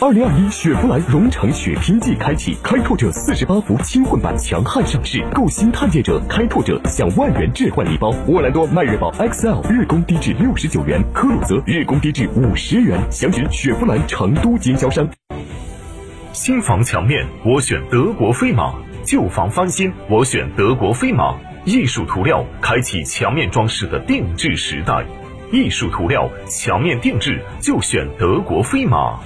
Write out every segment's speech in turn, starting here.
二零二一雪佛兰荣城雪拼季开启，开拓者四十八伏轻混版强悍上市，购新探界者、开拓者享万元置换礼包。沃兰多迈锐宝 XL 日供低至六十九元，科鲁泽日供低至五十元。详询雪佛兰成都经销商。新房墙面我选德国飞马，旧房翻新我选德国飞马。艺术涂料开启墙面装饰的定制时代，艺术涂料墙面定制就选德国飞马。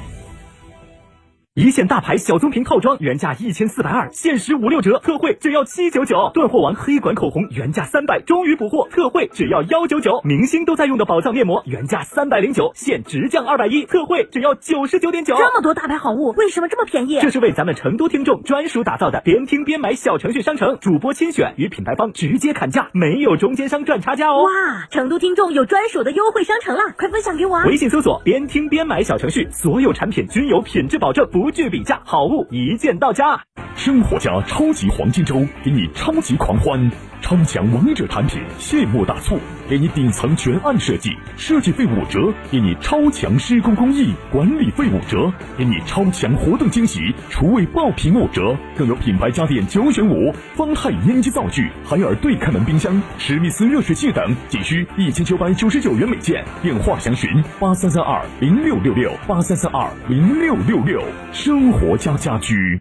一线大牌小棕瓶套装原价一千四百二，限时五六折，特惠只要七九九。断货王黑管口红原价三百，终于补货，特惠只要幺九九。明星都在用的宝藏面膜原价三百零九，现直降二百一，特惠只要九十九点九。这么多大牌好物，为什么这么便宜？这是为咱们成都听众专属打造的边听边买小程序商城，主播亲选，与品牌方直接砍价，没有中间商赚差价哦。哇，成都听众有专属的优惠商城了，快分享给我啊！微信搜索“边听边买”小程序，所有产品均有品质保证，不不惧比价，好物一键到家。生活家超级黄金周给你超级狂欢，超强王者产品谢幕大促，给你顶层全案设计，设计费五折，给你超强施工工艺，管理费五折，给你超强活动惊喜，厨卫爆品五折，更有品牌家电九选五，方太烟机灶具，海尔对开门冰箱，史密斯热水器等，仅需一千九百九十九元每件。电话详询八三三二零六六六八三三二零六六六，生活家家居。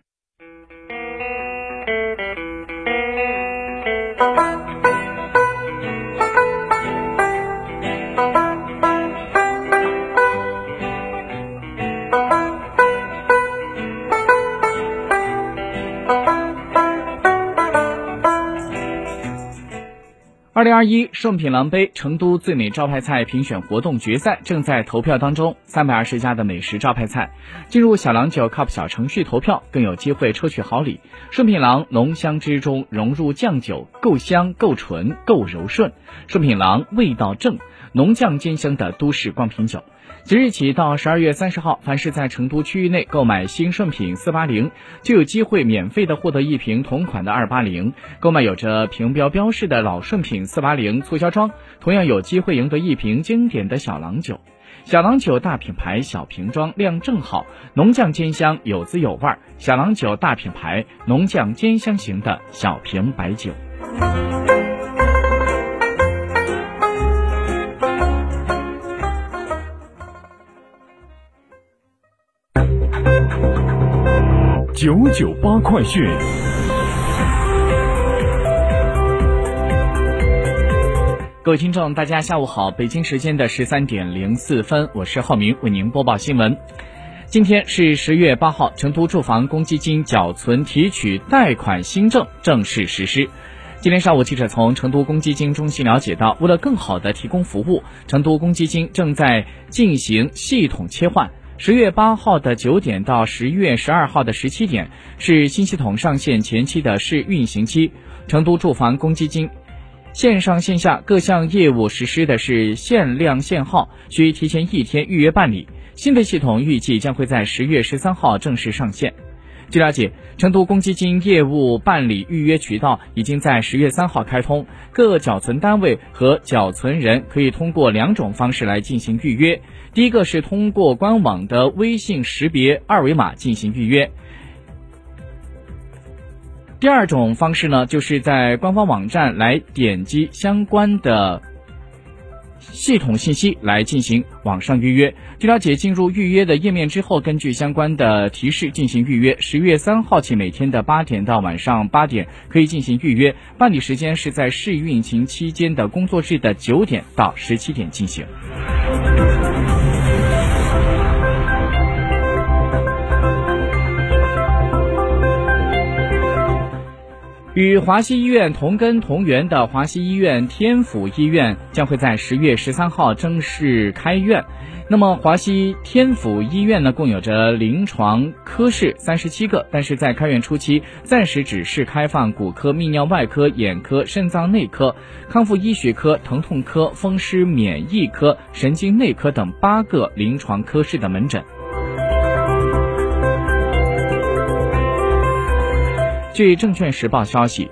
二零二一圣品郎杯成都最美招牌菜评选活动决赛正在投票当中，三百二十家的美食招牌菜进入小郎酒 Cup 小程序投票，更有机会抽取好礼。圣品郎浓香之中融入酱酒，够香、够纯、够柔顺。顺品郎味道正，浓酱兼香的都市光瓶酒。即日起到十二月三十号，凡是在成都区域内购买新顺品四八零，就有机会免费的获得一瓶同款的二八零；购买有着瓶标标识的老顺品四八零促销装，同样有机会赢得一瓶经典的小郎酒。小郎酒大品牌，小瓶装，量正好，浓酱兼香，有滋有味。小郎酒大品牌，浓酱兼香型的小瓶白酒。九九八快讯。各位听众，大家下午好，北京时间的十三点零四分，我是浩明，为您播报新闻。今天是十月八号，成都住房公积金缴存提取贷款新政正式实施。今天上午，记者从成都公积金中心了解到，为了更好的提供服务，成都公积金正在进行系统切换。十月八号的九点到十月十二号的十七点是新系统上线前期的试运行期。成都住房公积金线上线下各项业务实施的是限量限号，需提前一天预约办理。新的系统预计将会在十月十三号正式上线。据了解，成都公积金业务办理预约渠道已经在十月三号开通，各缴存单位和缴存人可以通过两种方式来进行预约。第一个是通过官网的微信识别二维码进行预约。第二种方式呢，就是在官方网站来点击相关的。系统信息来进行网上预约。据了解，进入预约的页面之后，根据相关的提示进行预约。十月三号起，每天的八点到晚上八点可以进行预约，办理时间是在试运行期间的工作日的九点到十七点进行。与华西医院同根同源的华西医院天府医院将会在十月十三号正式开院。那么，华西天府医院呢，共有着临床科室三十七个，但是在开院初期，暂时只是开放骨科、泌尿外科、眼科、肾脏内科、康复医学科、疼痛科、风湿免疫科、神经内科等八个临床科室的门诊。据证券时报消息，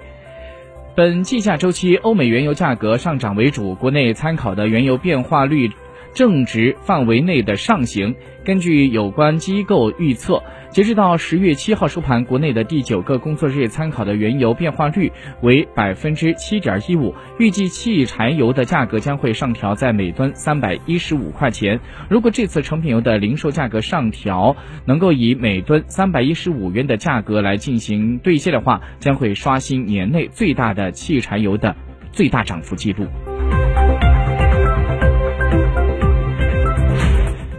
本计价周期欧美原油价格上涨为主，国内参考的原油变化率。正值范围内的上行。根据有关机构预测，截止到十月七号收盘，国内的第九个工作日参考的原油变化率为百分之七点一五。预计汽柴油的价格将会上调在每吨三百一十五块钱。如果这次成品油的零售价格上调能够以每吨三百一十五元的价格来进行兑现的话，将会刷新年内最大的汽柴油的最大涨幅记录。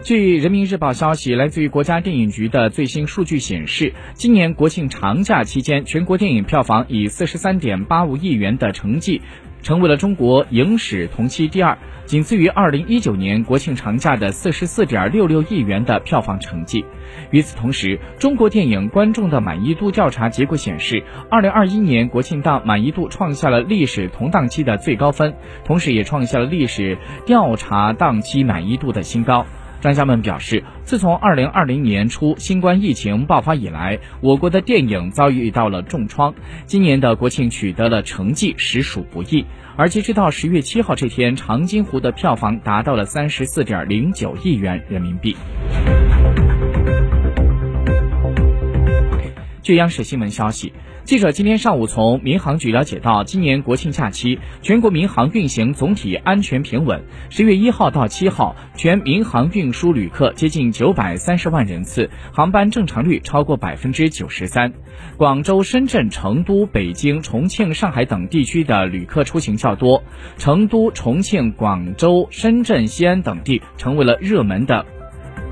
据人民日报消息，来自于国家电影局的最新数据显示，今年国庆长假期间，全国电影票房以四十三点八五亿元的成绩，成为了中国影史同期第二，仅次于二零一九年国庆长假的四十四点六六亿元的票房成绩。与此同时，中国电影观众的满意度调查结果显示，二零二一年国庆档满意度创下了历史同档期的最高分，同时也创下了历史调查档期满意度的新高。专家们表示，自从二零二零年初新冠疫情爆发以来，我国的电影遭遇到了重创。今年的国庆取得了成绩，实属不易。而截止到十月七号这天，《长津湖》的票房达到了三十四点零九亿元人民币。据央视新闻消息。记者今天上午从民航局了解到，今年国庆假期，全国民航运行总体安全平稳。十月一号到七号，全民航运输旅客接近九百三十万人次，航班正常率超过百分之九十三。广州、深圳、成都、北京、重庆、上海等地区的旅客出行较多，成都、重庆、广州、深圳、西安等地成为了热门的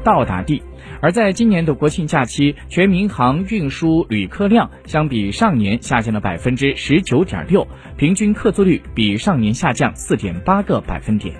到达地。而在今年的国庆假期，全民航运输旅客量相比上年下降了百分之十九点六，平均客座率比上年下降四点八个百分点。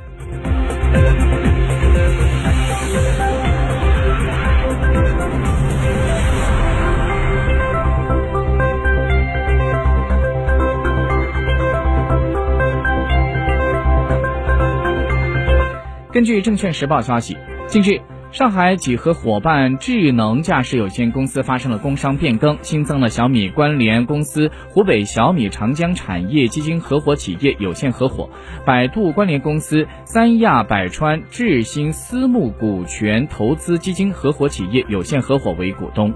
根据证券时报消息，近日。上海几何伙伴智能驾驶有限公司发生了工商变更，新增了小米关联公司湖北小米长江产业基金合伙企业有限合伙、百度关联公司三亚百川智新私募股权投资基金合伙企业有限合伙为股东。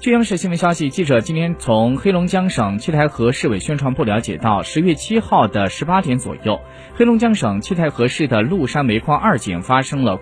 据央视新闻消息，记者今天从黑龙江省七台河市委宣传部了解到，十月七号的十八点左右，黑龙江省七台河市的陆山煤矿二井发生了。